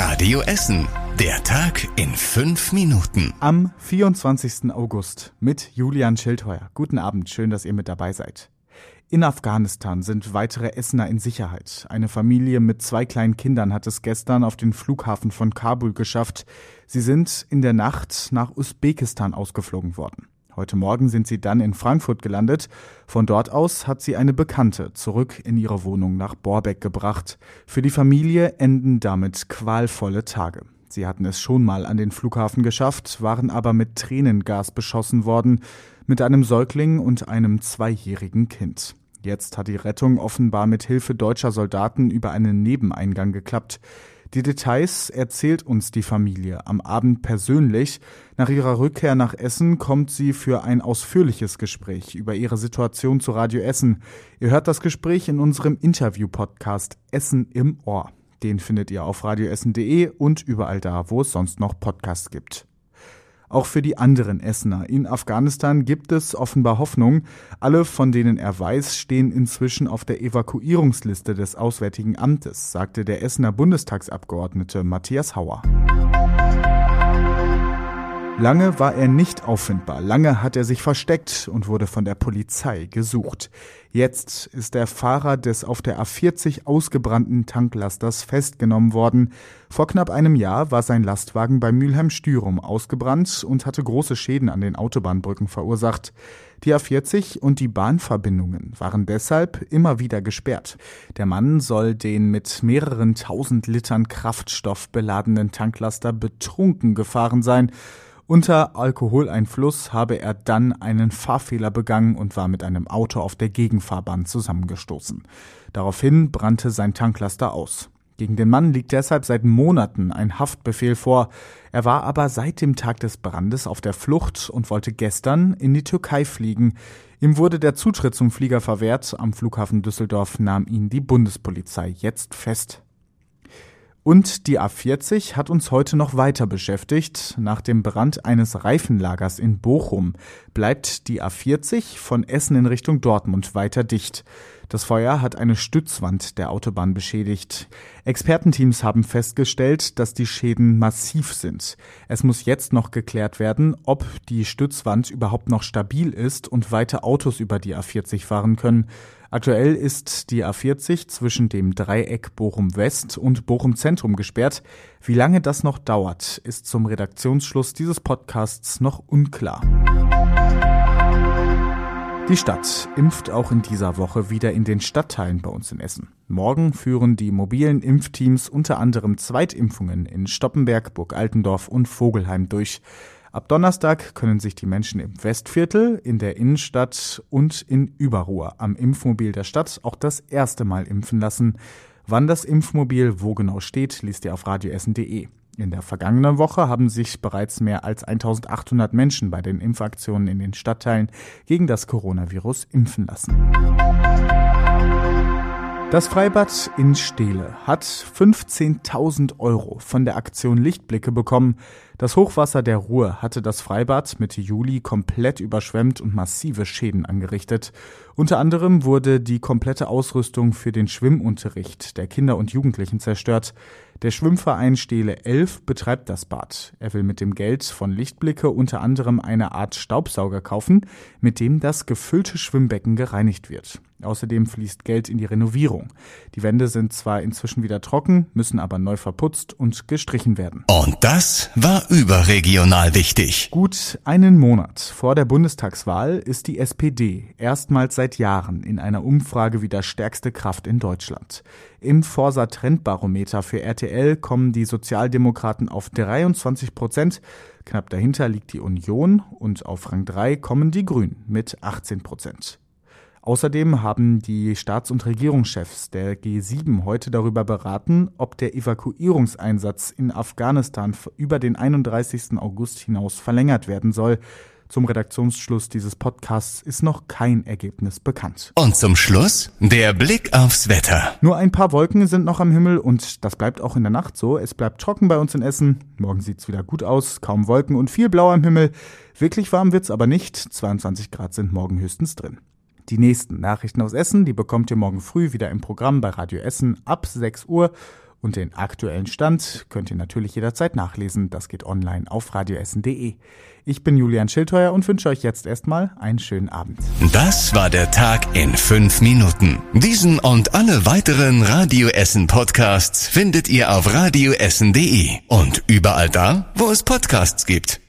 Radio Essen. Der Tag in fünf Minuten. Am 24. August mit Julian Schildheuer. Guten Abend, schön, dass ihr mit dabei seid. In Afghanistan sind weitere Essener in Sicherheit. Eine Familie mit zwei kleinen Kindern hat es gestern auf den Flughafen von Kabul geschafft. Sie sind in der Nacht nach Usbekistan ausgeflogen worden. Heute Morgen sind sie dann in Frankfurt gelandet. Von dort aus hat sie eine Bekannte zurück in ihre Wohnung nach Borbeck gebracht. Für die Familie enden damit qualvolle Tage. Sie hatten es schon mal an den Flughafen geschafft, waren aber mit Tränengas beschossen worden, mit einem Säugling und einem zweijährigen Kind. Jetzt hat die Rettung offenbar mit Hilfe deutscher Soldaten über einen Nebeneingang geklappt. Die Details erzählt uns die Familie am Abend persönlich. Nach ihrer Rückkehr nach Essen kommt sie für ein ausführliches Gespräch über ihre Situation zu Radio Essen. Ihr hört das Gespräch in unserem Interview-Podcast Essen im Ohr. Den findet ihr auf radioessen.de und überall da, wo es sonst noch Podcasts gibt. Auch für die anderen Essener in Afghanistan gibt es offenbar Hoffnung. Alle, von denen er weiß, stehen inzwischen auf der Evakuierungsliste des Auswärtigen Amtes, sagte der Essener Bundestagsabgeordnete Matthias Hauer. Lange war er nicht auffindbar, lange hat er sich versteckt und wurde von der Polizei gesucht. Jetzt ist der Fahrer des auf der A40 ausgebrannten Tanklasters festgenommen worden. Vor knapp einem Jahr war sein Lastwagen bei Mülheim-Stürum ausgebrannt und hatte große Schäden an den Autobahnbrücken verursacht. Die A40 und die Bahnverbindungen waren deshalb immer wieder gesperrt. Der Mann soll den mit mehreren tausend Litern Kraftstoff beladenen Tanklaster betrunken gefahren sein unter Alkoholeinfluss habe er dann einen Fahrfehler begangen und war mit einem Auto auf der Gegenfahrbahn zusammengestoßen. Daraufhin brannte sein Tanklaster aus. Gegen den Mann liegt deshalb seit Monaten ein Haftbefehl vor. Er war aber seit dem Tag des Brandes auf der Flucht und wollte gestern in die Türkei fliegen. Ihm wurde der Zutritt zum Flieger verwehrt. Am Flughafen Düsseldorf nahm ihn die Bundespolizei jetzt fest. Und die A40 hat uns heute noch weiter beschäftigt. Nach dem Brand eines Reifenlagers in Bochum bleibt die A40 von Essen in Richtung Dortmund weiter dicht. Das Feuer hat eine Stützwand der Autobahn beschädigt. Expertenteams haben festgestellt, dass die Schäden massiv sind. Es muss jetzt noch geklärt werden, ob die Stützwand überhaupt noch stabil ist und weiter Autos über die A40 fahren können. Aktuell ist die A40 zwischen dem Dreieck Bochum West und Bochum Zentrum gesperrt. Wie lange das noch dauert, ist zum Redaktionsschluss dieses Podcasts noch unklar. Die Stadt impft auch in dieser Woche wieder in den Stadtteilen bei uns in Essen. Morgen führen die mobilen Impfteams unter anderem Zweitimpfungen in Stoppenberg, Burg Altendorf und Vogelheim durch. Ab Donnerstag können sich die Menschen im Westviertel, in der Innenstadt und in Überruhr am Impfmobil der Stadt auch das erste Mal impfen lassen. Wann das Impfmobil wo genau steht, liest ihr auf radioessen.de. In der vergangenen Woche haben sich bereits mehr als 1800 Menschen bei den Impfaktionen in den Stadtteilen gegen das Coronavirus impfen lassen. Das Freibad in Steele hat 15.000 Euro von der Aktion Lichtblicke bekommen. Das Hochwasser der Ruhr hatte das Freibad Mitte Juli komplett überschwemmt und massive Schäden angerichtet. Unter anderem wurde die komplette Ausrüstung für den Schwimmunterricht der Kinder und Jugendlichen zerstört. Der Schwimmverein Steele 11 betreibt das Bad. Er will mit dem Geld von Lichtblicke unter anderem eine Art Staubsauger kaufen, mit dem das gefüllte Schwimmbecken gereinigt wird. Außerdem fließt Geld in die Renovierung. Die Wände sind zwar inzwischen wieder trocken, müssen aber neu verputzt und gestrichen werden. Und das war überregional wichtig. Gut einen Monat vor der Bundestagswahl ist die SPD erstmals seit Jahren in einer Umfrage wieder stärkste Kraft in Deutschland. Im Forsa Trendbarometer für RTL kommen die Sozialdemokraten auf 23 Prozent. Knapp dahinter liegt die Union und auf Rang 3 kommen die Grünen mit 18 Prozent. Außerdem haben die Staats- und Regierungschefs der G7 heute darüber beraten, ob der Evakuierungseinsatz in Afghanistan über den 31. August hinaus verlängert werden soll. Zum Redaktionsschluss dieses Podcasts ist noch kein Ergebnis bekannt. Und zum Schluss der Blick aufs Wetter. Nur ein paar Wolken sind noch am Himmel und das bleibt auch in der Nacht so. Es bleibt trocken bei uns in Essen. Morgen sieht's wieder gut aus, kaum Wolken und viel Blau am Himmel. Wirklich warm wird's aber nicht. 22 Grad sind morgen höchstens drin. Die nächsten Nachrichten aus Essen, die bekommt ihr morgen früh wieder im Programm bei Radio Essen ab 6 Uhr. Und den aktuellen Stand könnt ihr natürlich jederzeit nachlesen. Das geht online auf radioessen.de. Ich bin Julian Schildheuer und wünsche euch jetzt erstmal einen schönen Abend. Das war der Tag in fünf Minuten. Diesen und alle weiteren Radioessen Podcasts findet ihr auf radioessen.de und überall da, wo es Podcasts gibt.